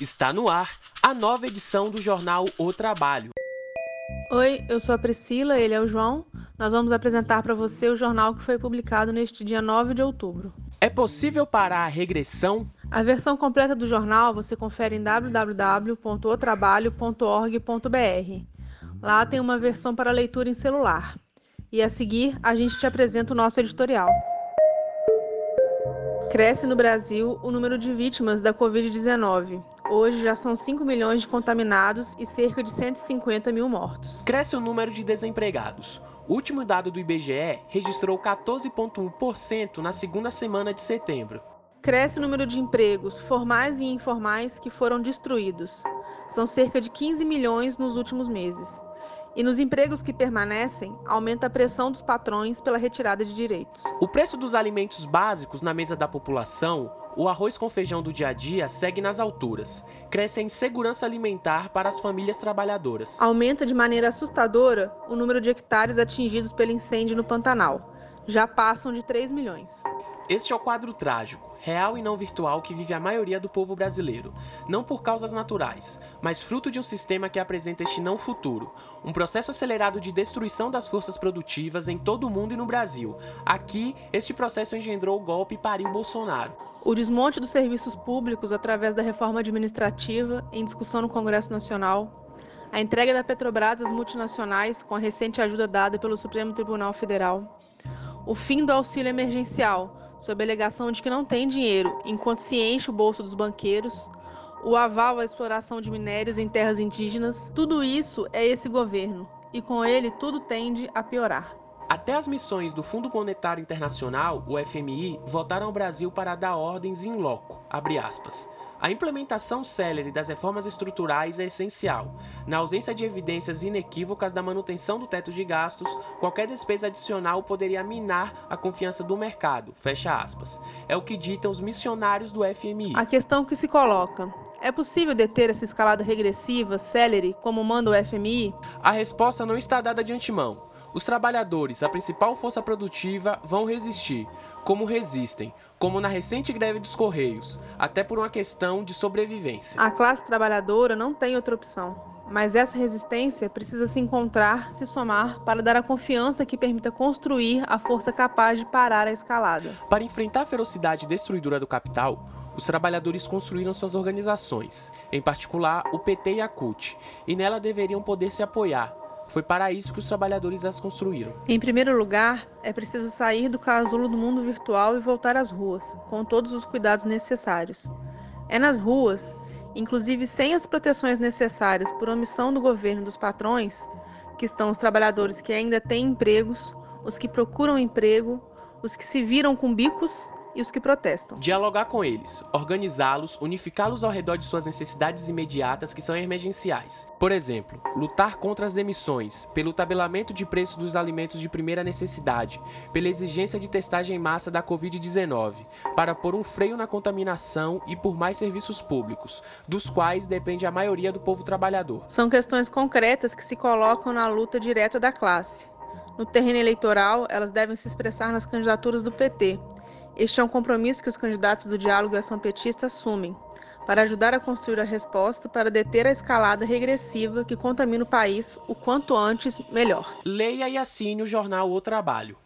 Está no ar a nova edição do jornal O Trabalho. Oi, eu sou a Priscila, ele é o João. Nós vamos apresentar para você o jornal que foi publicado neste dia 9 de outubro. É possível parar a regressão? A versão completa do jornal você confere em www.otrabalho.org.br. Lá tem uma versão para leitura em celular. E a seguir, a gente te apresenta o nosso editorial. Cresce no Brasil o número de vítimas da Covid-19. Hoje já são 5 milhões de contaminados e cerca de 150 mil mortos. Cresce o número de desempregados. O último dado do IBGE registrou 14,1% na segunda semana de setembro. Cresce o número de empregos, formais e informais, que foram destruídos. São cerca de 15 milhões nos últimos meses. E nos empregos que permanecem, aumenta a pressão dos patrões pela retirada de direitos. O preço dos alimentos básicos na mesa da população, o arroz com feijão do dia a dia, segue nas alturas. Cresce a insegurança alimentar para as famílias trabalhadoras. Aumenta de maneira assustadora o número de hectares atingidos pelo incêndio no Pantanal. Já passam de 3 milhões. Este é o quadro trágico, real e não virtual que vive a maioria do povo brasileiro, não por causas naturais, mas fruto de um sistema que apresenta este não futuro, um processo acelerado de destruição das forças produtivas em todo o mundo e no Brasil. Aqui, este processo engendrou o golpe e pariu Bolsonaro. O desmonte dos serviços públicos através da reforma administrativa em discussão no Congresso Nacional, a entrega da Petrobras às multinacionais com a recente ajuda dada pelo Supremo Tribunal Federal, o fim do auxílio emergencial sob a alegação de que não tem dinheiro, enquanto se enche o bolso dos banqueiros, o aval à exploração de minérios em terras indígenas, tudo isso é esse governo, e com ele tudo tende a piorar. Até as missões do Fundo Monetário Internacional, o FMI, voltaram ao Brasil para dar ordens em loco, abre aspas. A implementação célere das reformas estruturais é essencial. Na ausência de evidências inequívocas da manutenção do teto de gastos, qualquer despesa adicional poderia minar a confiança do mercado. Fecha aspas. É o que ditam os missionários do FMI. A questão que se coloca é possível deter essa escalada regressiva, célere, como manda o FMI? A resposta não está dada de antemão. Os trabalhadores, a principal força produtiva, vão resistir, como resistem, como na recente greve dos Correios, até por uma questão de sobrevivência. A classe trabalhadora não tem outra opção, mas essa resistência precisa se encontrar, se somar, para dar a confiança que permita construir a força capaz de parar a escalada. Para enfrentar a ferocidade destruidora do capital, os trabalhadores construíram suas organizações, em particular o PT e a CUT, e nela deveriam poder se apoiar, foi para isso que os trabalhadores as construíram. Em primeiro lugar, é preciso sair do casulo do mundo virtual e voltar às ruas, com todos os cuidados necessários. É nas ruas, inclusive sem as proteções necessárias por omissão do governo dos patrões, que estão os trabalhadores que ainda têm empregos, os que procuram emprego, os que se viram com bicos e os que protestam. Dialogar com eles, organizá-los, unificá-los ao redor de suas necessidades imediatas que são emergenciais. Por exemplo, lutar contra as demissões, pelo tabelamento de preço dos alimentos de primeira necessidade, pela exigência de testagem em massa da Covid-19, para pôr um freio na contaminação e por mais serviços públicos, dos quais depende a maioria do povo trabalhador. São questões concretas que se colocam na luta direta da classe. No terreno eleitoral, elas devem se expressar nas candidaturas do PT, este é um compromisso que os candidatos do diálogo e ação petista assumem, para ajudar a construir a resposta para deter a escalada regressiva que contamina o país o quanto antes, melhor. Leia e assine o jornal O Trabalho.